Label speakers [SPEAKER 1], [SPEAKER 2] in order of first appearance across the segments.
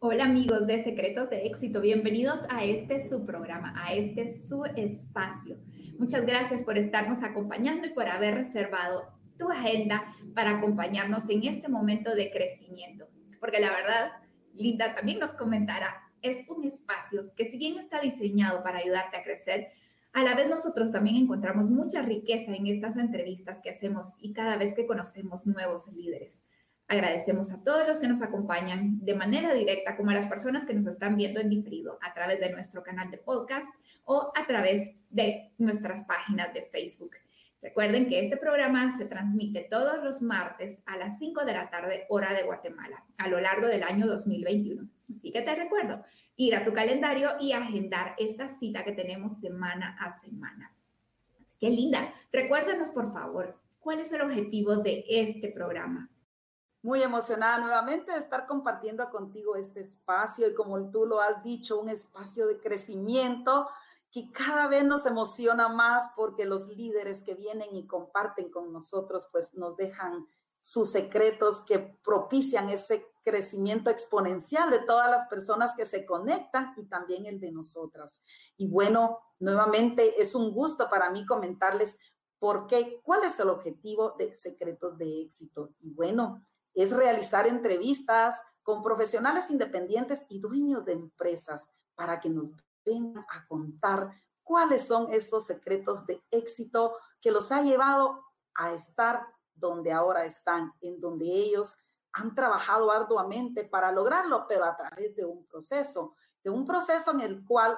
[SPEAKER 1] Hola amigos de Secretos de Éxito, bienvenidos a este su programa, a este su espacio. Muchas gracias por estarnos acompañando y por haber reservado tu agenda para acompañarnos en este momento de crecimiento. Porque la verdad, Linda también nos comentará, es un espacio que si bien está diseñado para ayudarte a crecer, a la vez nosotros también encontramos mucha riqueza en estas entrevistas que hacemos y cada vez que conocemos nuevos líderes. Agradecemos a todos los que nos acompañan de manera directa, como a las personas que nos están viendo en diferido a través de nuestro canal de podcast o a través de nuestras páginas de Facebook. Recuerden que este programa se transmite todos los martes a las 5 de la tarde, hora de Guatemala, a lo largo del año 2021. Así que te recuerdo ir a tu calendario y agendar esta cita que tenemos semana a semana. Así linda, recuérdanos por favor, ¿cuál es el objetivo de este programa?
[SPEAKER 2] Muy emocionada nuevamente de estar compartiendo contigo este espacio y como tú lo has dicho, un espacio de crecimiento que cada vez nos emociona más porque los líderes que vienen y comparten con nosotros pues nos dejan sus secretos que propician ese crecimiento exponencial de todas las personas que se conectan y también el de nosotras. Y bueno, nuevamente es un gusto para mí comentarles por qué, cuál es el objetivo de Secretos de Éxito. Y bueno, es realizar entrevistas con profesionales independientes y dueños de empresas para que nos vengan a contar cuáles son esos secretos de éxito que los ha llevado a estar donde ahora están, en donde ellos han trabajado arduamente para lograrlo, pero a través de un proceso, de un proceso en el cual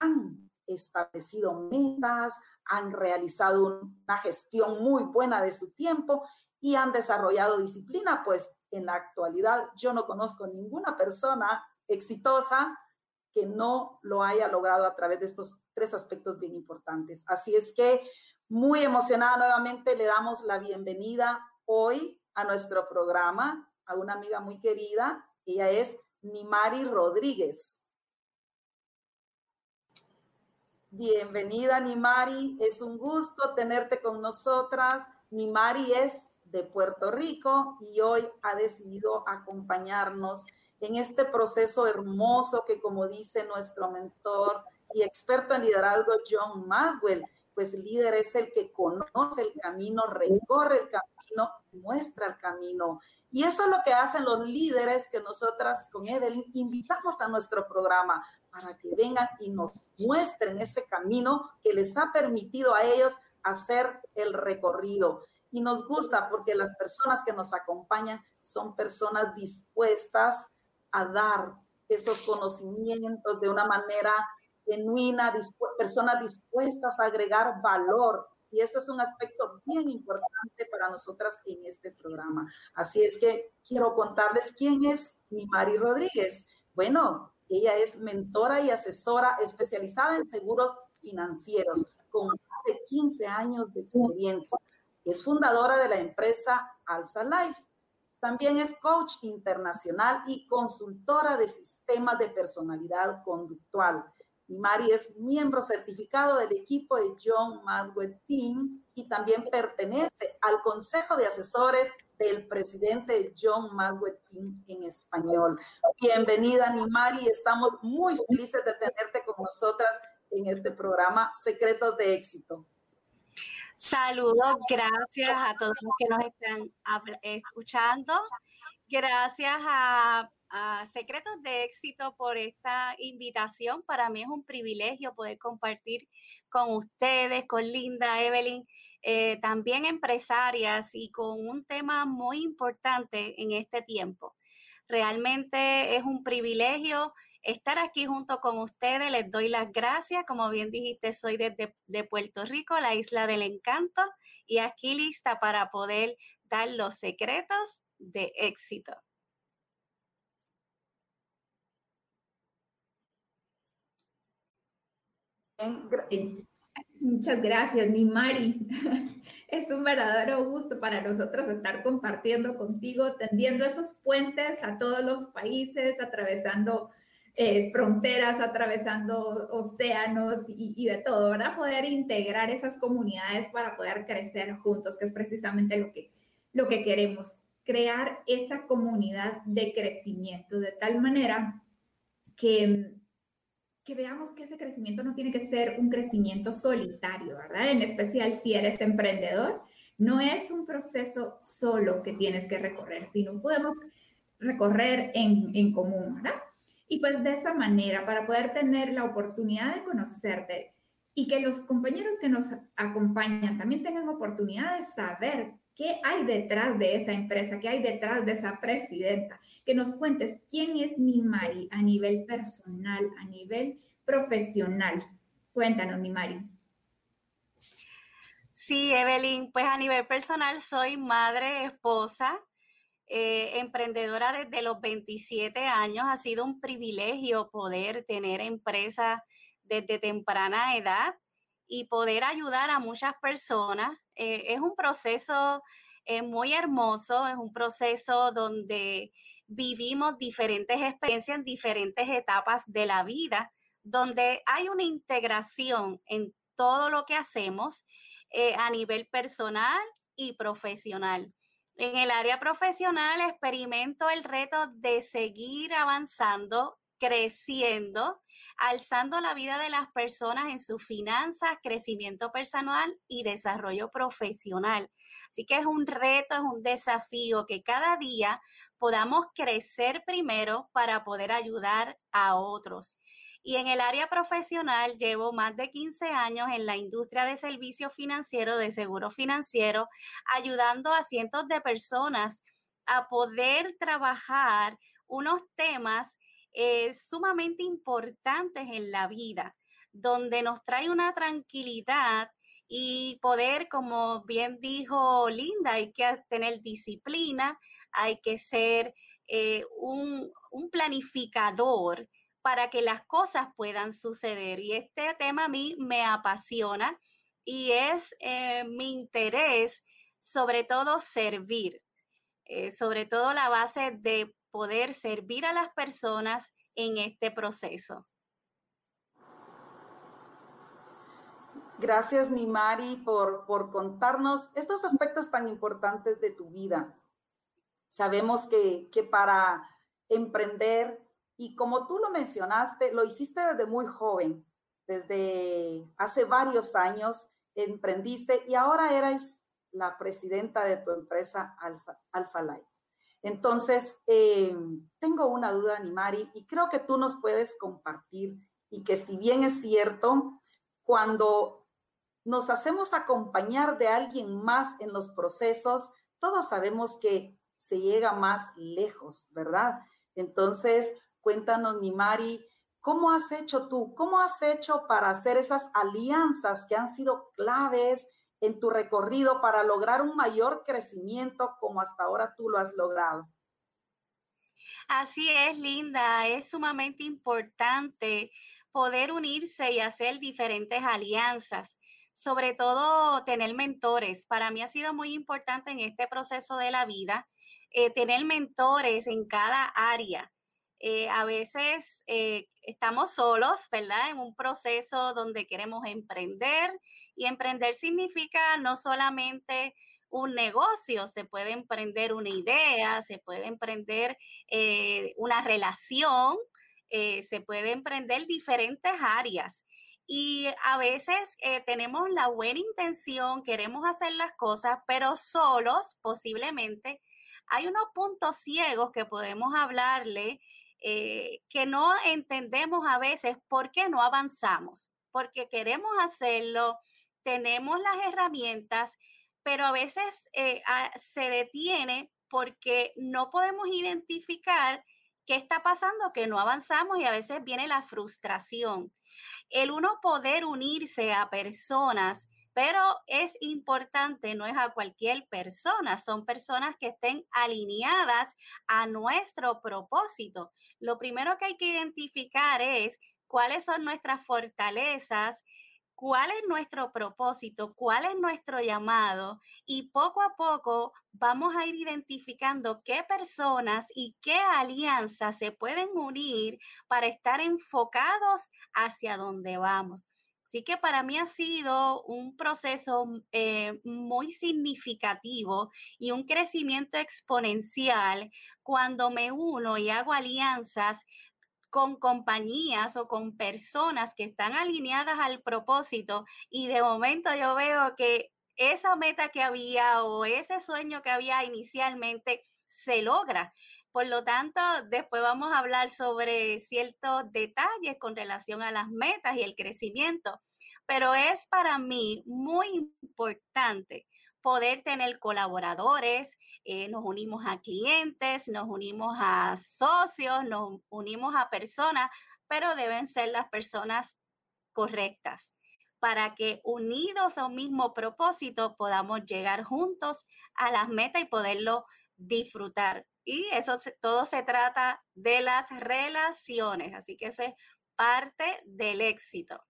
[SPEAKER 2] han establecido metas, han realizado una gestión muy buena de su tiempo y han desarrollado disciplina, pues en la actualidad yo no conozco ninguna persona exitosa que no lo haya logrado a través de estos tres aspectos bien importantes. Así es que muy emocionada nuevamente le damos la bienvenida hoy a nuestro programa a una amiga muy querida. Ella es Nimari Rodríguez. Bienvenida, Nimari. Es un gusto tenerte con nosotras. Nimari es de Puerto Rico y hoy ha decidido acompañarnos en este proceso hermoso que, como dice nuestro mentor y experto en liderazgo John Maswell, pues líder es el que conoce el camino, recorre el camino, muestra el camino. Y eso es lo que hacen los líderes que nosotras con Evelyn invitamos a nuestro programa para que vengan y nos muestren ese camino que les ha permitido a ellos hacer el recorrido y nos gusta porque las personas que nos acompañan son personas dispuestas a dar esos conocimientos de una manera genuina, personas dispuestas a agregar valor. Y eso es un aspecto bien importante para nosotras en este programa. Así es que quiero contarles quién es mi Mari Rodríguez. Bueno, ella es mentora y asesora especializada en seguros financieros con más de 15 años de experiencia. Es fundadora de la empresa Alza Life. También es coach internacional y consultora de sistemas de personalidad conductual. Y Mari es miembro certificado del equipo de John Madwell Team y también pertenece al consejo de asesores del presidente John Madwell Team en español. Bienvenida, Nimari. Estamos muy felices de tenerte con nosotras en este programa Secretos de Éxito.
[SPEAKER 3] Saludos, gracias a todos los que nos están escuchando. Gracias a, Secretos de Éxito por esta invitación. Para mí es un privilegio poder compartir con ustedes, con Linda, Evelyn, eh, también empresarias y con un tema muy importante en este tiempo. Realmente es un privilegio estar aquí junto con ustedes. Les doy las gracias. Como bien dijiste, soy desde de Puerto Rico, la isla del encanto, y aquí lista para poder dar los secretos de éxito.
[SPEAKER 1] Muchas gracias, Nimari. Es un verdadero gusto para nosotros estar compartiendo contigo, tendiendo esos puentes a todos los países, atravesando eh, fronteras, atravesando océanos y, de todo, ¿verdad? Poder integrar esas comunidades para poder crecer juntos, que es precisamente lo que, lo que queremos. crear esa comunidad de crecimiento de tal manera que, que veamos que ese crecimiento no tiene que ser un crecimiento solitario, ¿verdad? En especial si eres emprendedor, no es un proceso solo que tienes que recorrer, sino podemos recorrer en, en común, ¿verdad? Y pues de esa manera, para poder tener la oportunidad de conocerte y que los compañeros que nos acompañan también tengan oportunidad de saber qué hay detrás de esa empresa, qué hay detrás de esa presidenta, que nos cuentes quién es Nimari a nivel personal, a nivel profesional. Cuéntanos, Nimari.
[SPEAKER 3] Sí, Evelyn, pues a nivel personal soy madre, esposa, eh, emprendedora desde los 27 años. Ha sido un privilegio poder tener empresa desde temprana edad y poder ayudar a muchas personas. Eh, es un proceso eh, muy hermoso, es un proceso donde vivimos diferentes experiencias en diferentes etapas de la vida, donde hay una integración en todo lo que hacemos a nivel personal y profesional. En el área profesional experimento el reto de seguir avanzando, creciendo, alzando la vida de las personas en sus finanzas, crecimiento personal y desarrollo profesional. Así que es un reto, es un desafío que cada día podamos crecer primero para poder ayudar a otros. Y en el área profesional llevo más de 15 años en la industria de servicios financieros, de seguro financiero, ayudando a cientos de personas a poder trabajar unos temas eh, sumamente importantes en la vida, donde nos trae una tranquilidad y poder, como bien dijo Linda, hay que tener disciplina, hay que ser eh, un, un planificador para que las cosas puedan suceder. Y este tema a mí me apasiona y es eh, mi interés, sobre todo servir, eh, sobre todo la base de poder servir a las personas en este proceso.
[SPEAKER 2] Gracias, Nimari, por, por contarnos estos aspectos tan importantes de tu vida. Sabemos que, que para emprender y como tú lo mencionaste, lo hiciste desde muy joven, desde hace varios años, emprendiste y ahora eres la presidenta de tu empresa Alpha, Life. Entonces, eh, tengo una duda, Nimari, y creo que tú nos puedes compartir y que si bien es cierto, cuando nos hacemos acompañar de alguien más en los procesos, todos sabemos que se llega más lejos, ¿verdad? Entonces, Cuéntanos, Nimari, ¿cómo has hecho tú? ¿Cómo has hecho para hacer esas alianzas que han sido claves en tu recorrido para lograr un mayor crecimiento como hasta ahora tú lo has logrado?
[SPEAKER 3] Así es, Linda. Es sumamente importante poder unirse y hacer diferentes alianzas, sobre todo tener mentores. Para mí ha sido muy importante en este proceso de la vida eh, tener mentores en cada área. Eh, a veces eh, estamos solos, ¿verdad? En un proceso donde queremos emprender y emprender significa no solamente un negocio, se puede emprender una idea, se puede emprender eh, una relación, se puede emprender diferentes áreas. Y a veces tenemos la buena intención, queremos hacer las cosas, pero solos posiblemente hay unos puntos ciegos que podemos hablarle eh, que no entendemos a veces por qué no avanzamos, porque queremos hacerlo, tenemos las herramientas, pero a veces eh, se detiene porque no podemos identificar qué está pasando, que no avanzamos y a veces viene la frustración. El uno poder unirse a personas pero es importante, no es a cualquier persona, son personas que estén alineadas a nuestro propósito. Lo primero que hay que identificar es cuáles son nuestras fortalezas, cuál es nuestro propósito, cuál es nuestro llamado y poco a poco vamos a ir identificando qué personas y qué alianzas se pueden unir para estar enfocados hacia donde vamos. Así que para mí ha sido un proceso eh, muy significativo y un crecimiento exponencial cuando me uno y hago alianzas con compañías o con personas que están alineadas al propósito y de momento yo veo que esa meta que había o ese sueño que había inicialmente se logra. Por lo tanto, después vamos a hablar sobre ciertos detalles con relación a las metas y el crecimiento, pero es para mí muy importante poder tener colaboradores, eh, nos unimos a clientes, nos unimos a socios, nos unimos a personas, pero deben ser las personas correctas para que unidos a un mismo propósito podamos llegar juntos a las metas y poderlo disfrutar. Y eso todo se trata de las relaciones, así que eso es parte del éxito.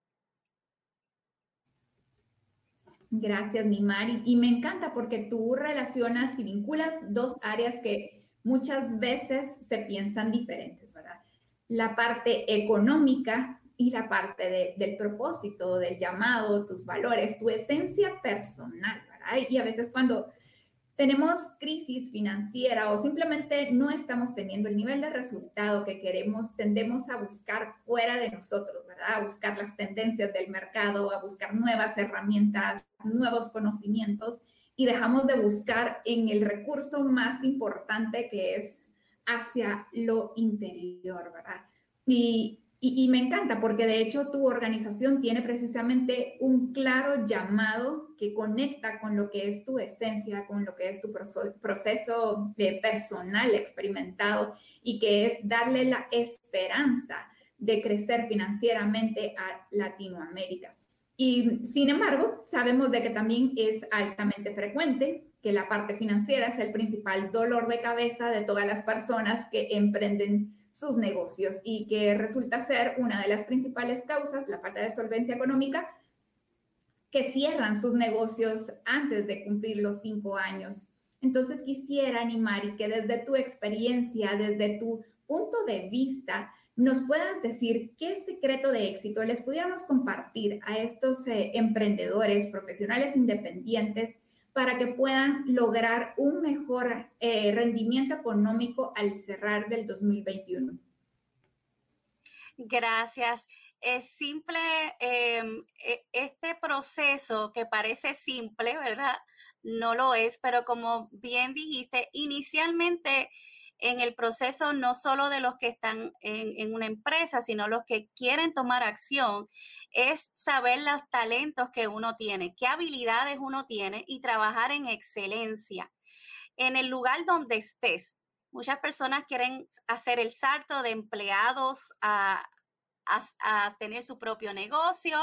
[SPEAKER 1] Gracias, Nimari. Y me encanta porque tú relacionas y vinculas dos áreas que muchas veces se piensan diferentes, ¿verdad? La parte económica y la parte del propósito, del llamado, tus valores, tu esencia personal. Y a veces cuando tenemos crisis financiera o simplemente no estamos teniendo el nivel de resultado que queremos, tendemos a buscar fuera de nosotros, ¿verdad? A buscar las tendencias del mercado, a buscar nuevas herramientas, nuevos conocimientos y dejamos de buscar en el recurso más importante que es hacia lo interior, ¿verdad? Y y, me encanta porque de hecho tu organización tiene precisamente un claro llamado que conecta con lo que es tu esencia, con lo que es tu proceso de personal experimentado y que es darle la esperanza de crecer financieramente a Latinoamérica. Y sin embargo, sabemos de que también es altamente frecuente que la parte financiera es el principal dolor de cabeza de todas las personas que emprenden sus negocios y que resulta ser una de las principales causas, la falta de solvencia económica, que cierran sus negocios antes de cumplir los cinco años. Entonces quisiera animar y que desde tu experiencia, desde tu punto de vista, nos puedas decir qué secreto de éxito les pudiéramos compartir a estos eh, emprendedores, profesionales independientes para que puedan lograr un mejor eh, rendimiento económico al cerrar del 2021.
[SPEAKER 3] Gracias. Es simple, em, e, este proceso que parece simple, ¿verdad? No lo es, pero como bien dijiste, inicialmente en el proceso no solo de los que están en, una empresa, sino los que quieren tomar acción, es saber los talentos que uno tiene, qué habilidades uno tiene y trabajar en excelencia. En el lugar donde estés, muchas personas quieren hacer el salto de empleados a, a tener su propio negocio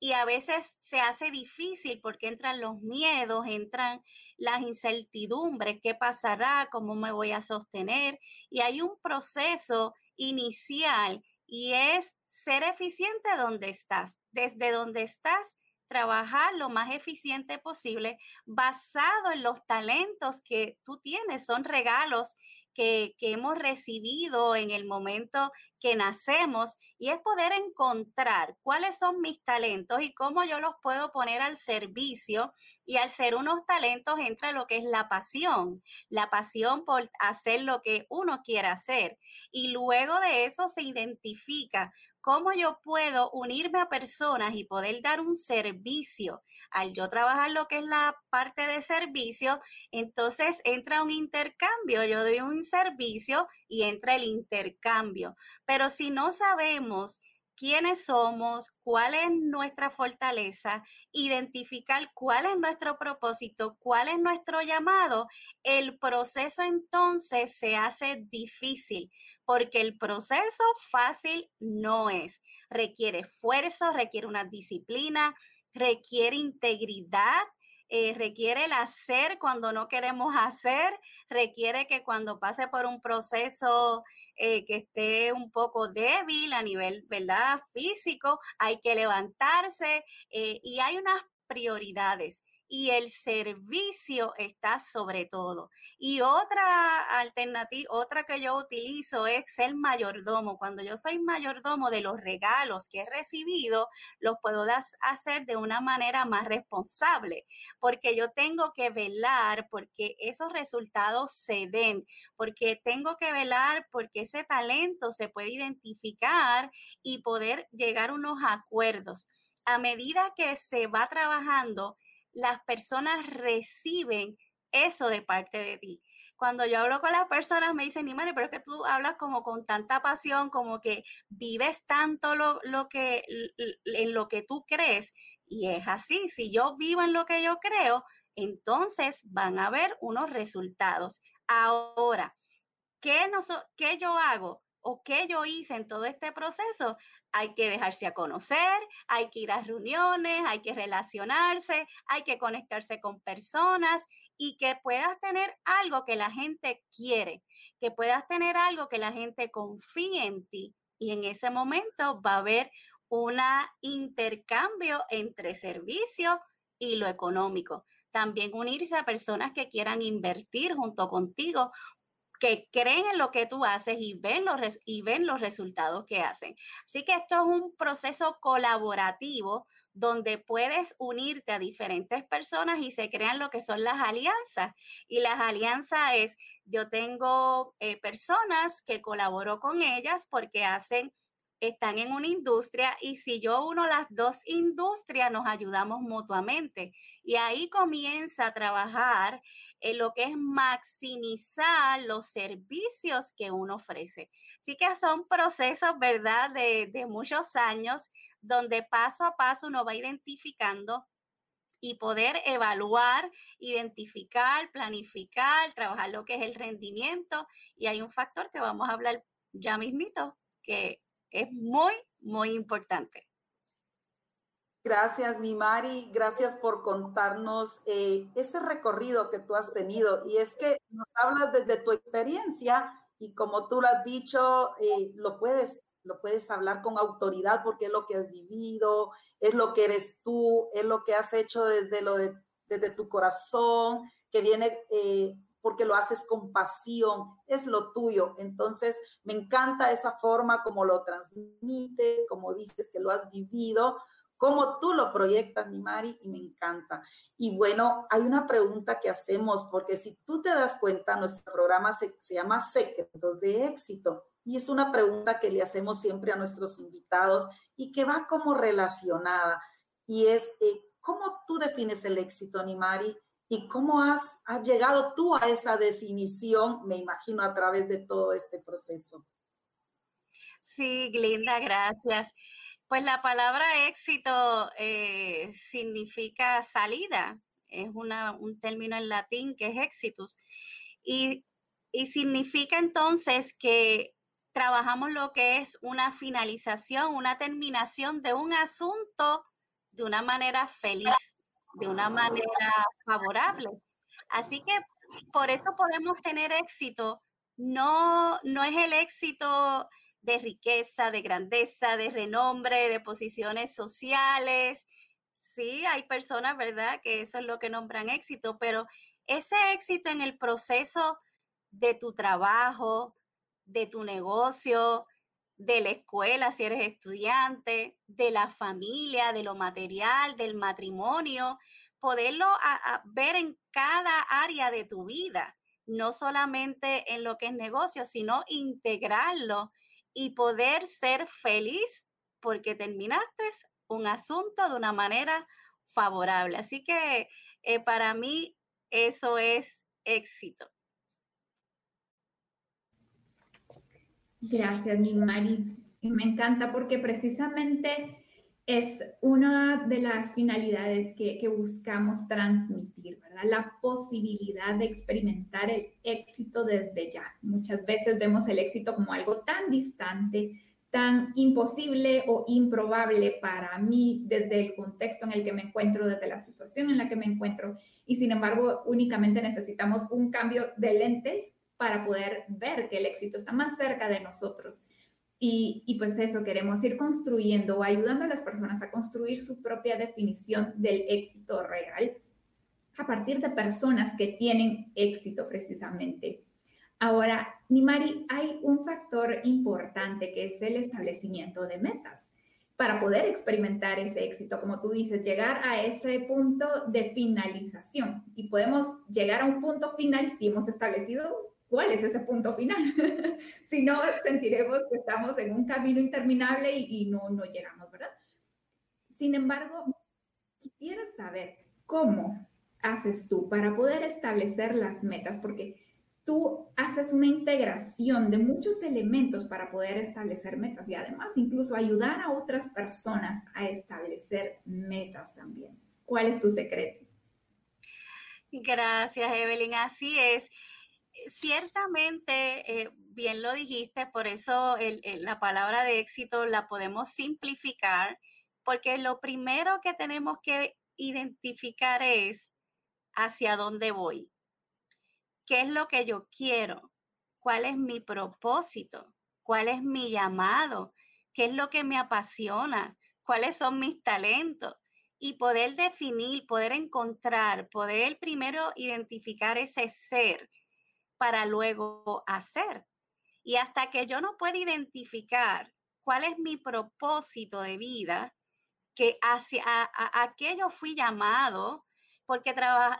[SPEAKER 3] y a veces se hace difícil porque entran los miedos, entran las incertidumbres, qué pasará, cómo me voy a sostener. Y hay un proceso inicial y es ser eficiente donde estás. Desde donde estás, trabajar lo más eficiente posible basado en los talentos que tú tienes. Son regalos que, hemos recibido en el momento que nacemos y es poder encontrar cuáles son mis talentos y cómo yo los puedo poner al servicio. Y al ser unos talentos entra lo que es la pasión, la pasión por hacer lo que uno quiere hacer. Y luego de eso se identifica cómo yo puedo unirme a personas y poder dar un servicio. Al yo trabajar lo que es la parte de servicio, entonces entra un intercambio. Yo doy un servicio y entra el intercambio. Pero si no sabemos quiénes somos, cuál es nuestra fortaleza, identificar cuál es nuestro propósito, cuál es nuestro llamado, el proceso entonces se hace difícil porque el proceso fácil no es. Requiere esfuerzo, requiere una disciplina, requiere integridad, eh, requiere el hacer cuando no queremos hacer, requiere que cuando pase por un proceso eh, que esté un poco débil a nivel, ¿verdad? Físico, hay que levantarse eh, y hay unas prioridades y el servicio está sobre todo. Y otra alternativa, otra que yo utilizo es ser mayordomo. Cuando yo soy mayordomo de los regalos que he recibido, los puedo hacer de una manera más responsable, porque yo tengo que velar porque esos resultados se den, porque tengo que velar porque ese talento se puede identificar y poder llegar a unos acuerdos. A medida que se va trabajando, las personas reciben eso de parte de ti. Cuando yo hablo con las personas me dicen, Nimari, pero es que tú hablas como con tanta pasión, como que vives tanto lo, lo que, en lo que tú crees. Y es así, si yo vivo en lo que yo creo, entonces van a haber unos resultados. Ahora, ¿qué, no, ¿qué yo hago? o qué yo hice en todo este proceso, hay que dejarse a conocer, hay que ir a reuniones, hay que relacionarse, hay que conectarse con personas y que puedas tener algo que la gente quiere, que puedas tener algo que la gente confíe en ti y en ese momento va a haber un intercambio entre servicio y lo económico. También unirse a personas que quieran invertir junto contigo que creen en lo que tú haces y ven los, y ven los resultados que hacen. Así que esto es un proceso colaborativo donde puedes unirte a diferentes personas y se crean lo que son las alianzas. Y las alianzas es, yo tengo eh, personas que colaboro con ellas porque hacen están en una industria y si yo uno las dos industrias nos ayudamos mutuamente y ahí comienza a trabajar en lo que es maximizar los servicios que uno ofrece. Así que son procesos, ¿verdad?, de, de muchos años donde paso a paso uno va identificando y poder evaluar, identificar, planificar, trabajar lo que es el rendimiento. Y hay un factor que vamos a hablar ya mismito, que es muy, muy importante.
[SPEAKER 2] Gracias, Nimari. Gracias por contarnos eh, ese recorrido que tú has tenido. Y es que nos hablas desde tu experiencia y como tú lo has dicho, eh, lo, puedes, lo puedes hablar con autoridad porque es lo que has vivido, es lo que eres tú, es lo que has hecho desde, lo de, desde tu corazón, que viene eh, porque lo haces con pasión, es lo tuyo. Entonces, me encanta esa forma como lo transmites, como dices que lo has vivido, como tú lo proyectas, Nimari, y me encanta. Y bueno, hay una pregunta que hacemos, porque si tú te das cuenta, nuestro programa se, llama Secretos de Éxito. Y es una pregunta que le hacemos siempre a nuestros invitados y que va como relacionada. Y es, eh, ¿cómo tú defines el éxito, Nimari? ¿Y cómo has, llegado tú a esa definición, me imagino, a través de todo este proceso?
[SPEAKER 3] Sí, Glinda, gracias. Pues la palabra éxito eh, significa salida, es un término en latín que es éxitus, y, y significa entonces que trabajamos lo que es una finalización, una terminación de un asunto de una manera feliz de una manera favorable. Así que por eso podemos tener éxito. No, no es el éxito de riqueza, de grandeza, de renombre, de posiciones sociales. Sí, hay personas, ¿verdad?, que eso es lo que nombran éxito, pero ese éxito en el proceso de tu trabajo, de tu negocio, de la escuela si eres estudiante, de la familia, de lo material, del matrimonio, poderlo ver en cada área de tu vida, no solamente en lo que es negocio, sino integrarlo y poder ser feliz porque terminaste un asunto de una manera favorable. Así que eh, para mí eso es éxito.
[SPEAKER 1] Gracias, mi Mari. Me encanta porque precisamente es una de las finalidades que, buscamos transmitir, ¿verdad? La posibilidad de experimentar el éxito desde ya. Muchas veces vemos el éxito como algo tan distante, tan imposible o improbable para mí desde el contexto en el que me encuentro, desde la situación en la que me encuentro, y sin embargo únicamente necesitamos un cambio de lente para poder ver que el éxito está más cerca de nosotros. Y, y, pues eso, queremos ir construyendo o ayudando a las personas a construir su propia definición del éxito real. a partir de personas que tienen éxito precisamente. Ahora, Nimari, hay un factor importante que es el establecimiento de metas para poder experimentar ese éxito, como tú dices, llegar a ese punto de finalización. Y podemos llegar a un punto final si hemos establecido cuál es ese punto final. si no, sentiremos que estamos en un camino interminable y, no, no llegamos, ¿verdad? Sin embargo, quisiera saber cómo haces tú para poder establecer las metas, porque tú haces una integración de muchos elementos para poder establecer metas y además incluso ayudar a otras personas a establecer metas también. ¿Cuál es tu secreto?
[SPEAKER 3] Gracias, Evelyn. Así es. Ciertamente, eh, bien lo dijiste, por eso la palabra de éxito la podemos simplificar, porque lo primero que tenemos que identificar es hacia dónde voy. Qué es lo que yo quiero, cuál es mi propósito, cuál es mi llamado, qué es lo que me apasiona, cuáles son mis talentos y poder definir, poder encontrar, poder primero identificar ese ser para luego hacer. Y hasta que yo no pueda identificar cuál es mi propósito de vida, que hacia a, aquello fui llamado, porque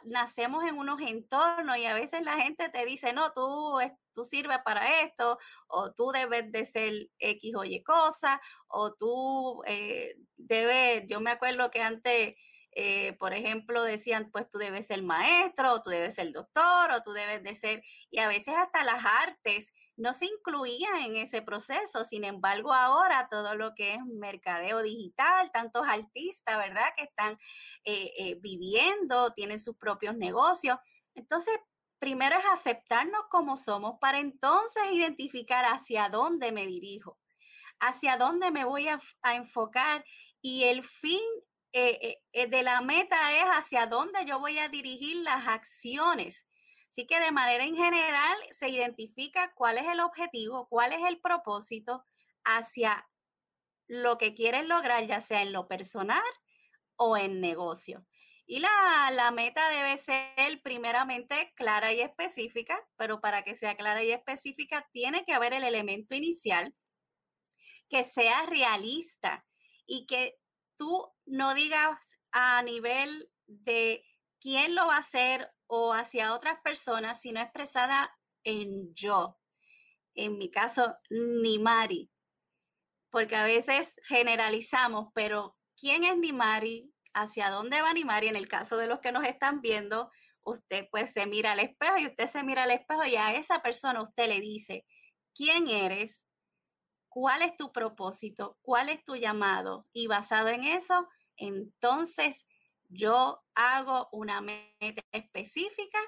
[SPEAKER 3] nacemos en unos entornos y a veces la gente te dice, no, tú, tú sirves para esto, o tú debes de ser X o Y cosa, o tú eh, debes, yo me acuerdo que antes, eh, por ejemplo, decían, pues tú debes ser maestro, tú debes ser doctor, o tú debes de ser, y a veces hasta las artes no se incluía en ese proceso. Sin embargo, ahora todo lo que es mercadeo digital, tantos artistas, ¿verdad? Que están eh, eh, viviendo, tienen sus propios negocios. Entonces, primero es aceptarnos como somos para entonces identificar hacia dónde me dirijo, hacia dónde me voy a, enfocar y el fin eh, de la meta es hacia dónde yo voy a dirigir las acciones Así que de manera en general se identifica cuál es el objetivo, cuál es el propósito hacia lo que quieres lograr, ya sea en lo personal o en negocio. Y la, la, meta debe ser primeramente clara y específica, pero para que sea clara y específica tiene que haber el elemento inicial que sea realista y que tú no digas a nivel de quién lo va a hacer o hacia otras personas, sino expresada en yo. En mi caso, Nimari. Porque a veces generalizamos, pero ¿quién es Nimari? ¿Hacia dónde va Nimari? En el caso de los que nos están viendo, usted pues se mira al espejo y usted se mira al espejo y a esa persona usted le dice, ¿quién eres? ¿Cuál es tu propósito? ¿Cuál es tu llamado? Y basado en eso, entonces yo hago una meta específica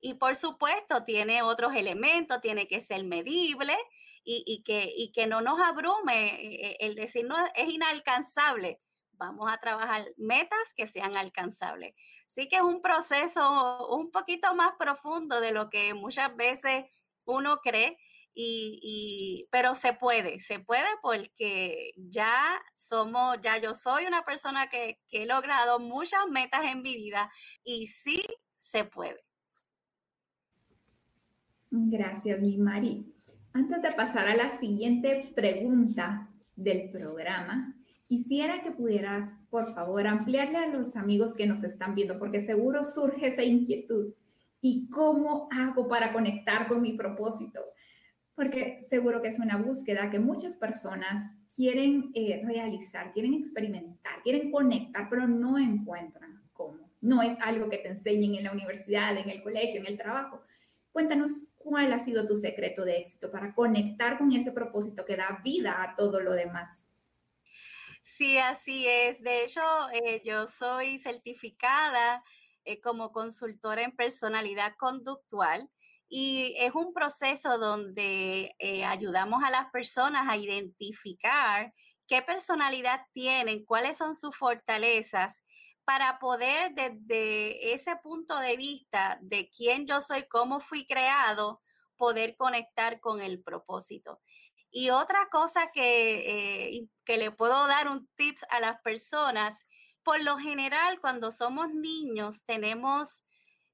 [SPEAKER 3] y por supuesto tiene otros elementos, tiene que ser medible y, que, que no nos abrume eh, el decir no es inalcanzable. Vamos a trabajar metas que sean alcanzables. Sí que es un proceso un poquito más profundo de lo que muchas veces uno cree y, pero se puede, se puede porque ya somos, ya yo soy una persona que, he logrado muchas metas en mi vida y sí se puede.
[SPEAKER 1] Gracias, mi Mari. Antes de pasar a la siguiente pregunta del programa, quisiera que pudieras, por favor, ampliarle a los amigos que nos están viendo, porque seguro surge esa inquietud. ¿Y cómo hago para conectar con mi propósito? Porque seguro que es una búsqueda que muchas personas quieren eh, realizar, quieren experimentar, quieren conectar, pero no encuentran cómo. No es algo que te enseñen en la universidad, en el colegio, en el trabajo. Cuéntanos cuál ha sido tu secreto de éxito para conectar con ese propósito que da vida a todo lo demás.
[SPEAKER 3] Sí, así es. De hecho, eh, yo soy certificada eh, como consultora en personalidad conductual y es un proceso donde eh, ayudamos a las personas a identificar qué personalidad tienen, cuáles son sus fortalezas, para poder desde ese punto de vista de quién yo soy, cómo fui creado, poder conectar con el propósito. Y otra cosa que, eh, que le puedo dar un tips a las personas, por lo general cuando somos niños tenemos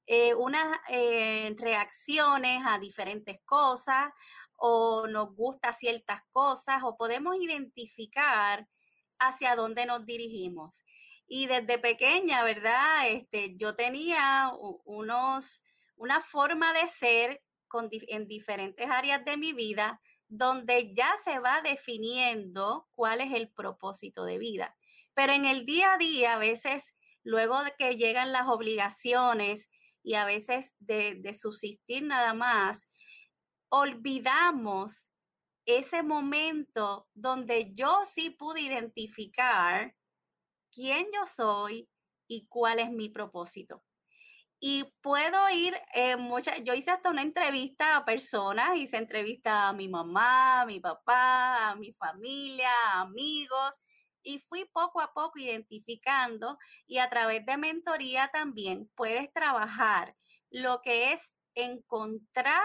[SPEAKER 3] eh, unas eh, reacciones a diferentes cosas o nos gusta ciertas cosas o podemos identificar hacia dónde nos dirigimos. Y desde pequeña, ¿verdad? Este, yo tenía unos, una forma de ser en diferentes áreas de mi vida donde ya se va definiendo cuál es el propósito de vida. Pero en el día a día, a veces, luego de que llegan las obligaciones y a veces de, de subsistir nada más, olvidamos ese momento donde yo sí pude identificar quién yo soy y cuál es mi propósito. Y puedo ir, eh, yo hice hasta una entrevista a personas, hice entrevista a mi mamá, a mi papá, a mi familia, amigos, y fui poco a poco identificando y a través de mentoría también puedes trabajar lo que es encontrar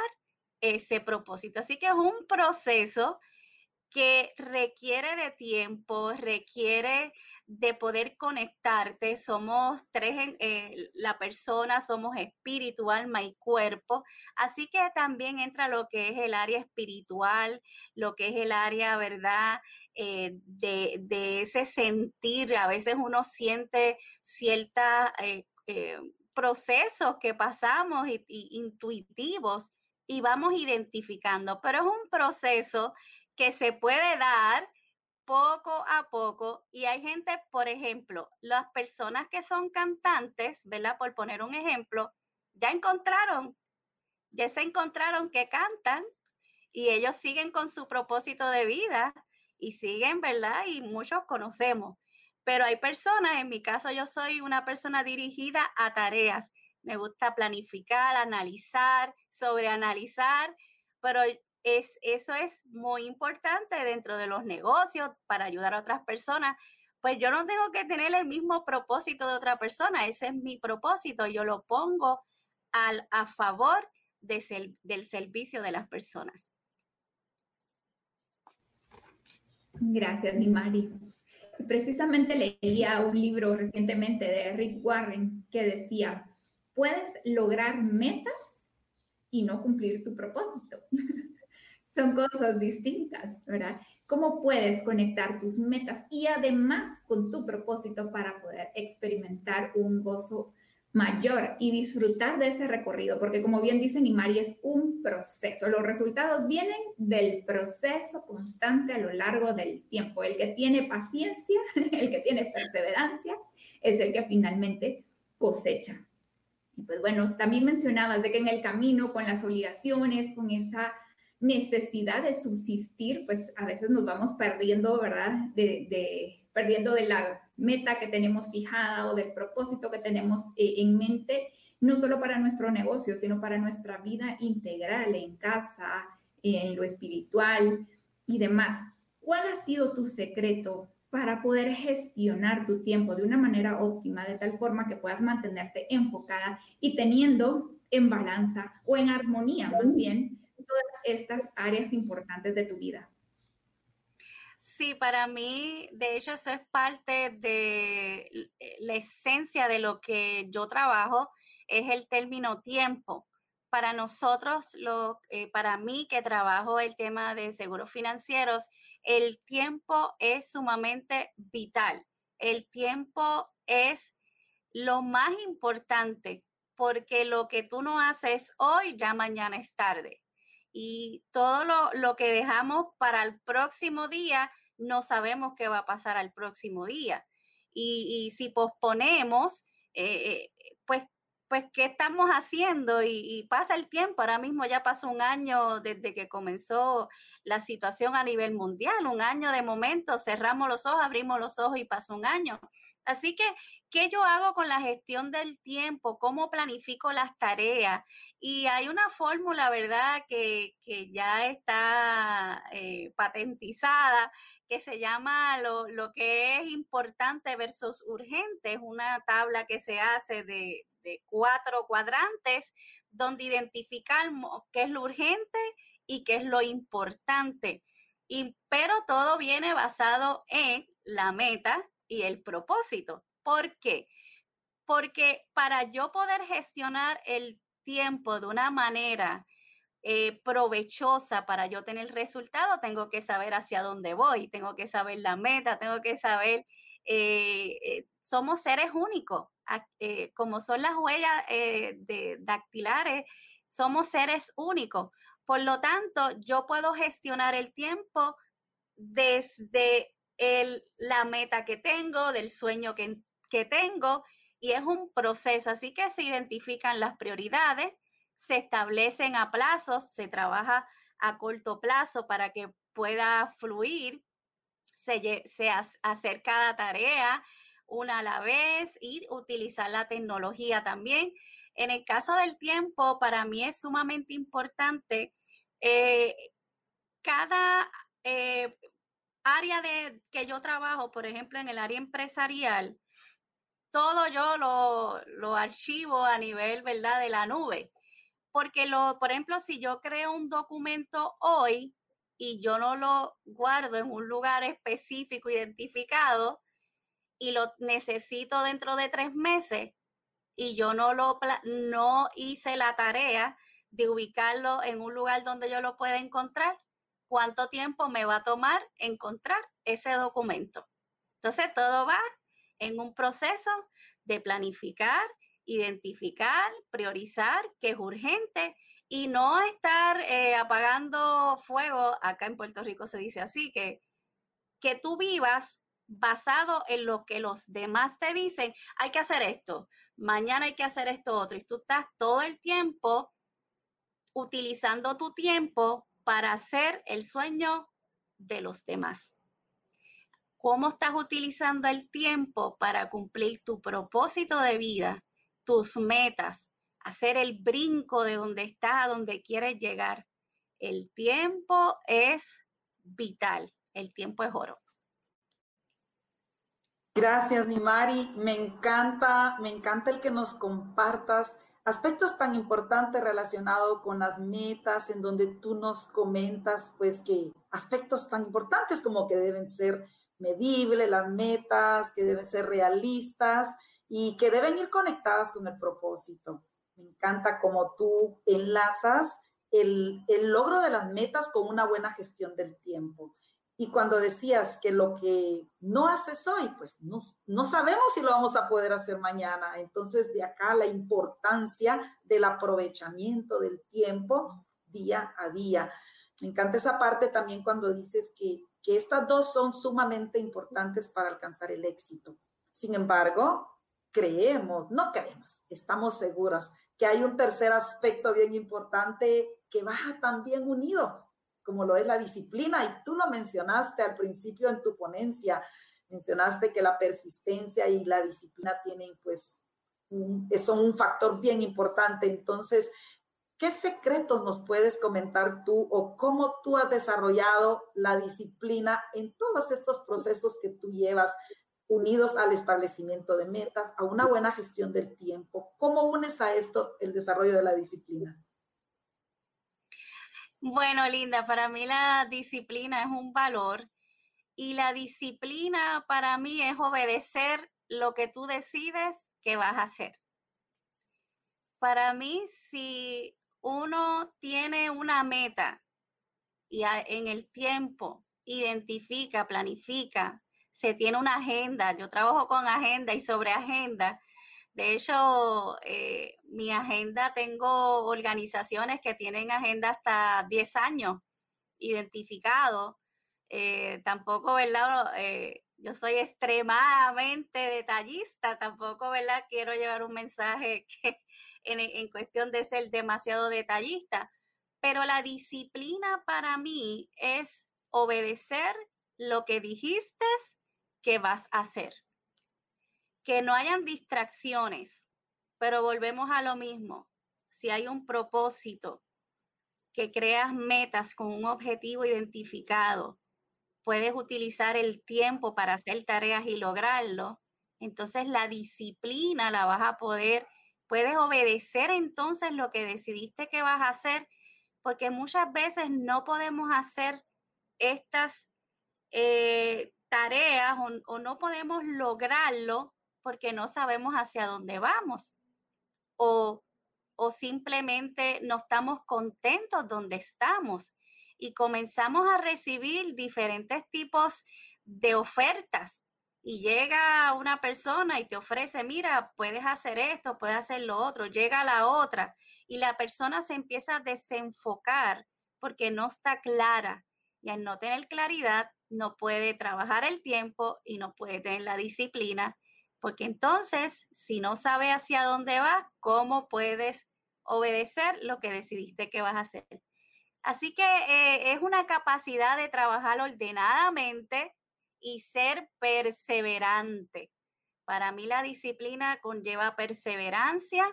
[SPEAKER 3] ese propósito. Así que es un proceso que requiere de tiempo, requiere de poder conectarte. Somos tres, en, eh, la persona, somos espíritu, alma y cuerpo. Así que también entra lo que es el área espiritual, lo que es el área, ¿verdad? Eh, de, ese sentir. A veces uno siente ciertos eh, procesos que pasamos y, intuitivos y vamos identificando, pero es un proceso que se puede dar poco a poco y hay gente, por ejemplo, las personas que son cantantes, ¿verdad? Por poner un ejemplo, ya encontraron, ya se encontraron que cantan y ellos siguen con su propósito de vida y siguen, ¿verdad? Y muchos conocemos. Pero hay personas, en mi caso yo soy una persona dirigida a tareas. Me gusta planificar, analizar, sobreanalizar, pero es, eso es muy importante dentro de los negocios para ayudar a otras personas. Pues yo no tengo que tener el mismo propósito de otra persona, ese es mi propósito, yo lo pongo al, a favor de del servicio de las personas.
[SPEAKER 1] Gracias, Dimari. Precisamente leía un libro recientemente de Rick Warren que decía, puedes lograr metas y no cumplir tu propósito. son cosas distintas, ¿verdad? ¿Cómo puedes conectar tus metas y además con tu propósito para poder experimentar un gozo mayor y disfrutar de ese recorrido? Porque como bien dice Nimari, es un proceso. Los resultados vienen del proceso constante a lo largo del tiempo. El que tiene paciencia, el que tiene perseverancia, es el que finalmente cosecha. Y pues bueno, también mencionabas de que en el camino, con las obligaciones, con esa necesidad de subsistir, pues a veces nos vamos perdiendo, ¿verdad? De, perdiendo de la meta que tenemos fijada o del propósito que tenemos eh, en mente, no solo para nuestro negocio, sino para nuestra vida integral en casa, en lo espiritual y demás. ¿Cuál ha sido tu secreto para poder gestionar tu tiempo de una manera óptima, de tal forma que puedas mantenerte enfocada y teniendo en balanza o en armonía más bien todas estas áreas importantes de tu vida?
[SPEAKER 3] Sí, para mí, de hecho, eso es parte de la esencia de lo que yo trabajo, es el término tiempo. Para nosotros, lo, eh, para mí que trabajo el tema de seguros financieros, el tiempo es sumamente vital. El tiempo es lo más importante porque lo que tú no haces hoy, ya mañana es tarde y todo lo, que dejamos para el próximo día, no sabemos qué va a pasar al próximo día. Y, si posponemos, eh, eh, pues, pues, ¿qué estamos haciendo? Y, pasa el tiempo, ahora mismo ya pasó un año desde que comenzó la situación a nivel mundial, un año de momento, cerramos los ojos, abrimos los ojos y pasó un año. Así que, ¿qué yo hago con la gestión del tiempo? ¿Cómo planifico las tareas? Y hay una fórmula, ¿verdad?, que, ya está eh, patentizada, que se llama lo, que es importante versus urgente. Es una tabla que se hace de, cuatro cuadrantes donde identificamos qué es lo urgente y qué es lo importante. Pero todo viene basado en la meta, y el propósito. ¿Por qué? porque para yo poder gestionar el tiempo de una manera eh, provechosa para yo tener resultado, tengo que saber hacia dónde voy, tengo que saber la meta, tengo que saber, eh, eh, somos seres únicos, como son las huellas de dactilares, somos seres únicos. Por lo tanto, yo puedo gestionar el tiempo desde la meta que tengo, del sueño que, que tengo, y es un proceso. Así que se identifican las prioridades, se establecen a plazos, se trabaja a corto plazo para que pueda fluir, se, se hacer cada tarea una a la vez y utilizar la tecnología también. En el caso del tiempo, para mí es sumamente importante eh, cada eh, área de que yo trabajo, por ejemplo, en el área empresarial, todo yo lo, archivo a nivel, ¿verdad?, de la nube porque lo, por ejemplo, si yo creo un documento hoy y yo no lo guardo en un lugar específico identificado y lo necesito dentro de tres meses y yo no lo no hice la tarea de ubicarlo en un lugar donde yo lo pueda encontrar, ¿cuánto tiempo me va a tomar encontrar ese documento? Entonces, todo va en un proceso de planificar identificar, priorizar que es urgente y no estar eh, apagando fuego, acá en Puerto Rico se dice así, que, que tú vivas basado en lo que los demás te dicen, hay que hacer esto, mañana hay que hacer esto otro, y tú estás todo el tiempo utilizando tu tiempo para hacer el sueño de los demás. ¿Cómo estás utilizando el tiempo para cumplir tu propósito de vida? tus metas, hacer el brinco de donde estás a donde quieres llegar. El tiempo es vital, el tiempo es oro.
[SPEAKER 2] Gracias, Nimari. Me encanta, me encanta el que nos compartas aspectos tan importantes relacionados con las metas, en donde tú nos comentas, pues que aspectos tan importantes como que deben ser medibles las metas, que deben ser realistas y que deben ir conectadas con el propósito. Me encanta cómo tú enlazas el, logro de las metas con una buena gestión del tiempo. Y cuando decías que lo que no haces hoy, pues no, no, sabemos si lo vamos a poder hacer mañana. Entonces, de acá la importancia del aprovechamiento del tiempo día a día. Me encanta esa parte también cuando dices que, que estas dos son sumamente importantes para alcanzar el éxito. Sin embargo, creemos, no creemos, estamos seguras que hay un tercer aspecto bien importante que va también unido, como lo es la disciplina. Y tú lo mencionaste al principio en tu ponencia, mencionaste que la persistencia y la disciplina tienen pues un, son un factor bien importante. Entonces, ¿qué secretos nos puedes comentar tú o cómo tú has desarrollado la disciplina en todos estos procesos que tú llevas unidos al establecimiento de metas, a una buena gestión del tiempo. ¿Cómo unes a esto el desarrollo de la disciplina?
[SPEAKER 3] Bueno, Linda, para mí la disciplina es un valor y la disciplina para mí es obedecer lo que tú decides que vas a hacer. Para mí, si uno tiene una meta y en el tiempo identifica, planifica, se tiene una agenda. Yo trabajo con agenda y sobre agenda. De hecho, eh, mi agenda, tengo organizaciones que tienen agenda hasta 10 años identificado. Eh, tampoco, ¿verdad? Eh, yo soy extremadamente detallista, tampoco, ¿verdad? Quiero llevar un mensaje en, en cuestión de ser demasiado detallista, pero la disciplina para mí es obedecer lo que dijiste que vas a hacer. Que no hayan distracciones, pero volvemos a lo mismo. Si hay un propósito, que creas metas con un objetivo identificado, puedes utilizar el tiempo para hacer tareas y lograrlo, entonces la disciplina la vas a poder, puedes obedecer entonces lo que decidiste que vas a hacer, porque muchas veces no podemos hacer estas eh, tareas o, no podemos lograrlo porque no sabemos hacia dónde vamos o, o simplemente no estamos contentos donde estamos y comenzamos a recibir diferentes tipos de ofertas y llega una persona y te ofrece, mira, puedes hacer esto, puedes hacer lo otro, llega la otra y la persona se empieza a desenfocar porque no está clara y al no tener claridad no puede trabajar el tiempo y no puede tener la disciplina, porque entonces si no sabe hacia dónde vas, ¿cómo puedes obedecer lo que decidiste que vas a hacer? Así que eh, es una capacidad de trabajar ordenadamente, y ser perseverante. Para mí la disciplina conlleva perseverancia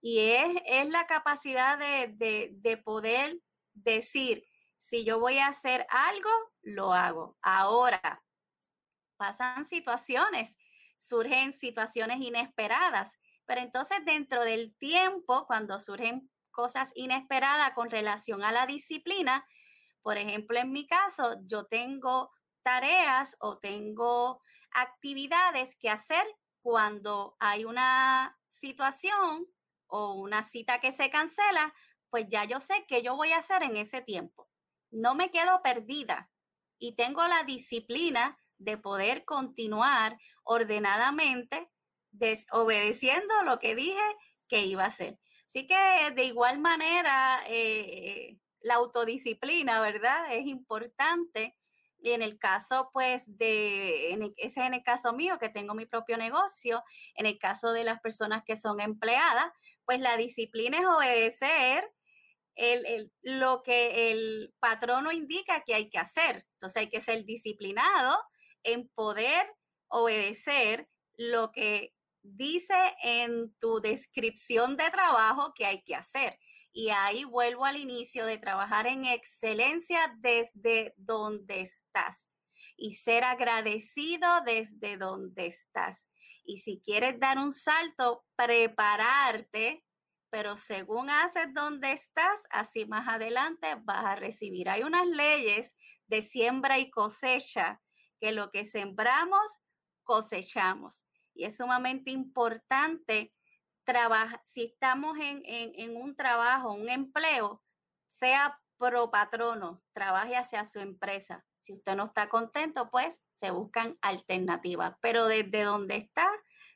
[SPEAKER 3] y es, la capacidad de, de poder decir, si yo voy a hacer algo, lo hago. Ahora, pasan situaciones, surgen situaciones inesperadas, pero entonces dentro del tiempo, cuando surgen cosas inesperadas con relación a la disciplina, por ejemplo, en mi caso, yo tengo tareas o tengo actividades que hacer cuando hay una situación o una cita que se cancela, pues ya yo sé qué yo voy a hacer en ese tiempo. No me quedo perdida y tengo la disciplina de poder continuar ordenadamente obedeciendo lo que dije que iba a hacer. Así que de igual manera, eh, la autodisciplina, ¿verdad? Es importante y en el caso, pues, de, ese es en el caso mío, que tengo mi propio negocio, en el caso de las personas que son empleadas, pues la disciplina es obedecer el, lo que el patrono indica que hay que hacer. Entonces hay que ser disciplinado en poder obedecer lo que dice en tu descripción de trabajo que hay que hacer. Y ahí vuelvo al inicio de trabajar en excelencia desde donde estás y ser agradecido desde donde estás. Y si quieres dar un salto, prepararte, pero según haces donde estás, así más adelante vas a recibir. Hay unas leyes de siembra y cosecha que lo que sembramos, cosechamos. Y es sumamente importante trabaja, si estamos en, un trabajo, un empleo, sea pro patrono, trabaje hacia su empresa. Si usted no está contento, pues se buscan alternativas, pero desde donde está,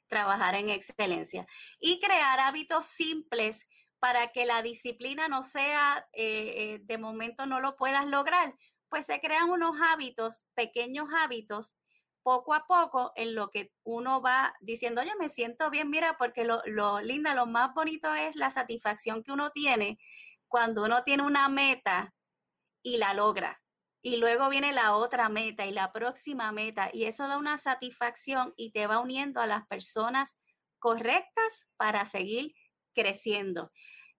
[SPEAKER 3] trabajar en excelencia y crear hábitos simples para que la disciplina no sea, eh, eh, de momento no lo puedas lograr, pues se crean unos hábitos, pequeños hábitos poco a poco en lo que uno va diciendo, oye, me siento bien, mira, porque lo, lo linda, lo más bonito es la satisfacción que uno tiene cuando uno tiene una meta y la logra. Y luego viene la otra meta y la próxima meta. Y eso da una satisfacción y te va uniendo a las personas correctas para seguir creciendo.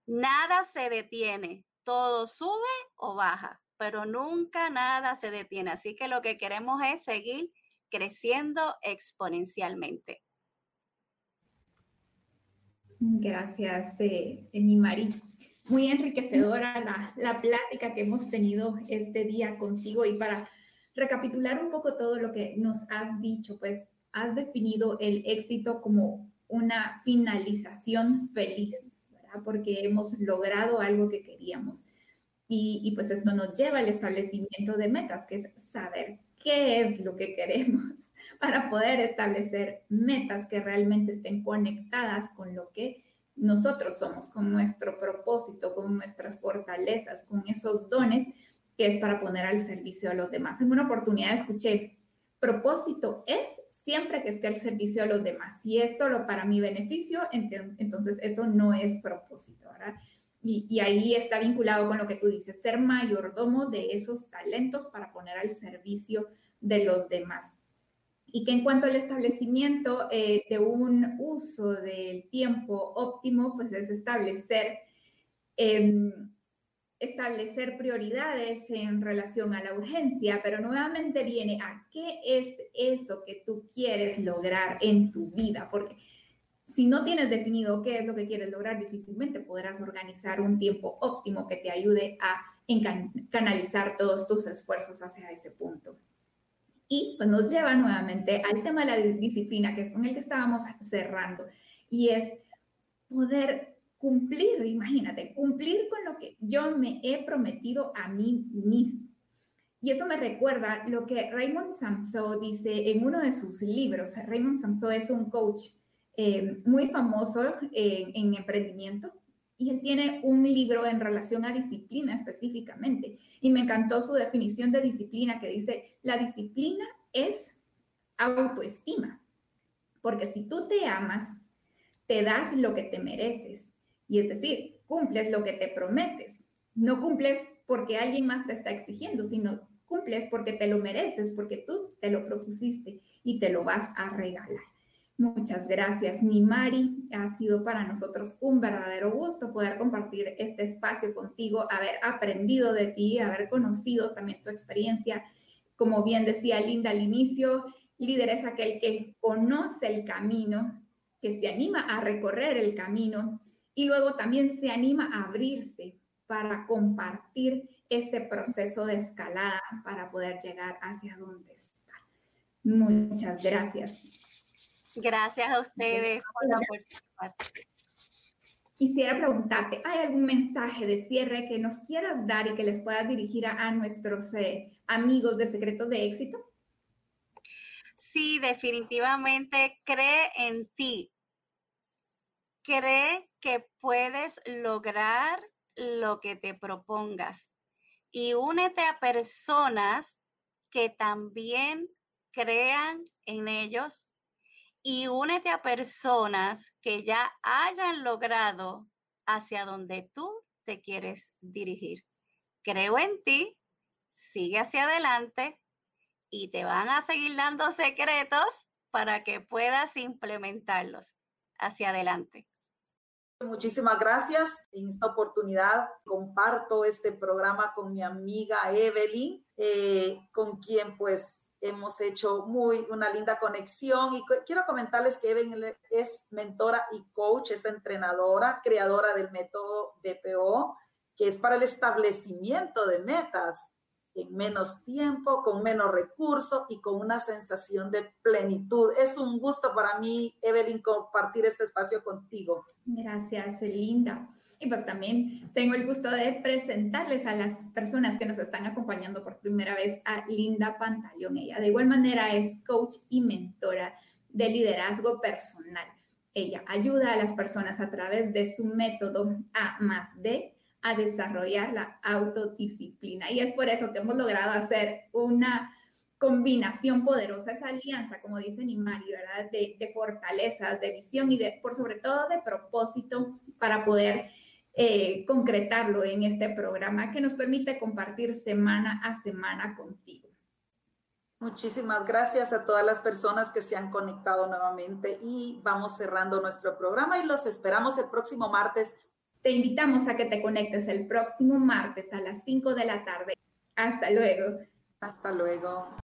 [SPEAKER 3] Nada se detiene, todo sube o baja, pero nunca nada se detiene. Así que lo que queremos es seguir creciendo exponencialmente.
[SPEAKER 1] Gracias, eh, Mari. Muy enriquecedora la, la plática que hemos tenido este día contigo y para recapitular un poco todo lo que nos has dicho, pues has definido el éxito como una finalización feliz, ¿verdad? Porque hemos logrado algo que queríamos. Y, y, pues esto nos lleva al establecimiento de metas, que es saber qué es lo que queremos para poder establecer metas que realmente estén conectadas con lo que nosotros somos, con nuestro propósito, con nuestras fortalezas, con esos dones que es para poner al servicio a los demás. En una oportunidad escuché, propósito es siempre que esté al servicio a los demás. Si es solo para mi beneficio, entonces eso no es propósito, ¿verdad? Y, ahí está vinculado con lo que tú dices, ser mayordomo de esos talentos para poner al servicio de los demás. Y que en cuanto al establecimiento eh, de un uso del tiempo óptimo, pues es establecer, em, establecer prioridades en relación a la urgencia, pero nuevamente viene a qué es eso que tú quieres lograr en tu vida, porque si no tienes definido qué es lo que quieres lograr, difícilmente podrás organizar un tiempo óptimo que te ayude a canalizar todos tus esfuerzos hacia ese punto. Y pues nos lleva nuevamente al tema de la disciplina, que es con el que estábamos cerrando, y es poder cumplir, imagínate, cumplir con lo que yo me he prometido a mí mismo. Y eso me recuerda lo que Raymond Samso dice en uno de sus libros. Raymond Samso es un coach eh, muy famoso en emprendimiento y él tiene un libro en relación a disciplina específicamente. Y me encantó su definición de disciplina que dice, la disciplina es autoestima, porque si tú te amas, te das lo que te mereces. Y es decir, cumples lo que te prometes. No cumples porque alguien más te está exigiendo, sino cumples porque te lo mereces, porque tú te lo propusiste y te lo vas a regalar. Muchas gracias, Nimari. Ha sido para nosotros un verdadero gusto poder compartir este espacio contigo, haber aprendido de ti, haber conocido también tu experiencia. Como bien decía Linda al inicio, líder es aquel que conoce el camino, que se anima a recorrer el camino y luego también se anima a abrirse para compartir ese proceso de escalada para poder llegar hacia donde está. Muchas gracias.
[SPEAKER 3] Gracias a ustedes por la oportunidad.
[SPEAKER 1] Quisiera preguntarte, ¿hay algún mensaje de cierre que nos quieras dar y que les puedas dirigir a, nuestros eh, amigos de Secretos de Éxito?
[SPEAKER 3] Sí, definitivamente cree en ti. Cree que puedes lograr lo que te propongas y únete a personas que también crean en ellos y únete a personas que ya hayan logrado hacia donde tú te quieres dirigir. Creo en ti, sigue hacia adelante y te van a seguir dando secretos para que puedas implementarlos hacia adelante.
[SPEAKER 2] Muchísimas gracias. En esta oportunidad comparto este programa con mi amiga Evelyn, eh, con quien pues hemos hecho muy una linda conexión y quiero comentarles que Evelyn es mentora y coach, es entrenadora, creadora del método BPO, que es para el establecimiento de metas en menos tiempo, con menos recursos y con una sensación de plenitud. Es un gusto para mí, Evelyn, compartir este espacio contigo.
[SPEAKER 1] Gracias, Linda. Y pues también tengo el gusto de presentarles a las personas que nos están acompañando por primera vez a Linda Pantaleón. Ella de igual manera es coach y mentora de liderazgo personal. Ella ayuda a las personas a través de su método A más D a desarrollar la autodisciplina. Y es por eso que hemos logrado hacer una combinación poderosa, esa alianza, como dice Nimari, ¿verdad? De, de fortaleza, de visión y de, por sobre todo, de propósito para poder eh, concretarlo en este programa que nos permite compartir semana a semana contigo.
[SPEAKER 2] Muchísimas gracias a todas las personas que se han conectado nuevamente y vamos cerrando nuestro programa y los esperamos el próximo martes.
[SPEAKER 1] Te invitamos a que te conectes el próximo martes a las 5 de la tarde. Hasta luego.
[SPEAKER 2] Hasta luego.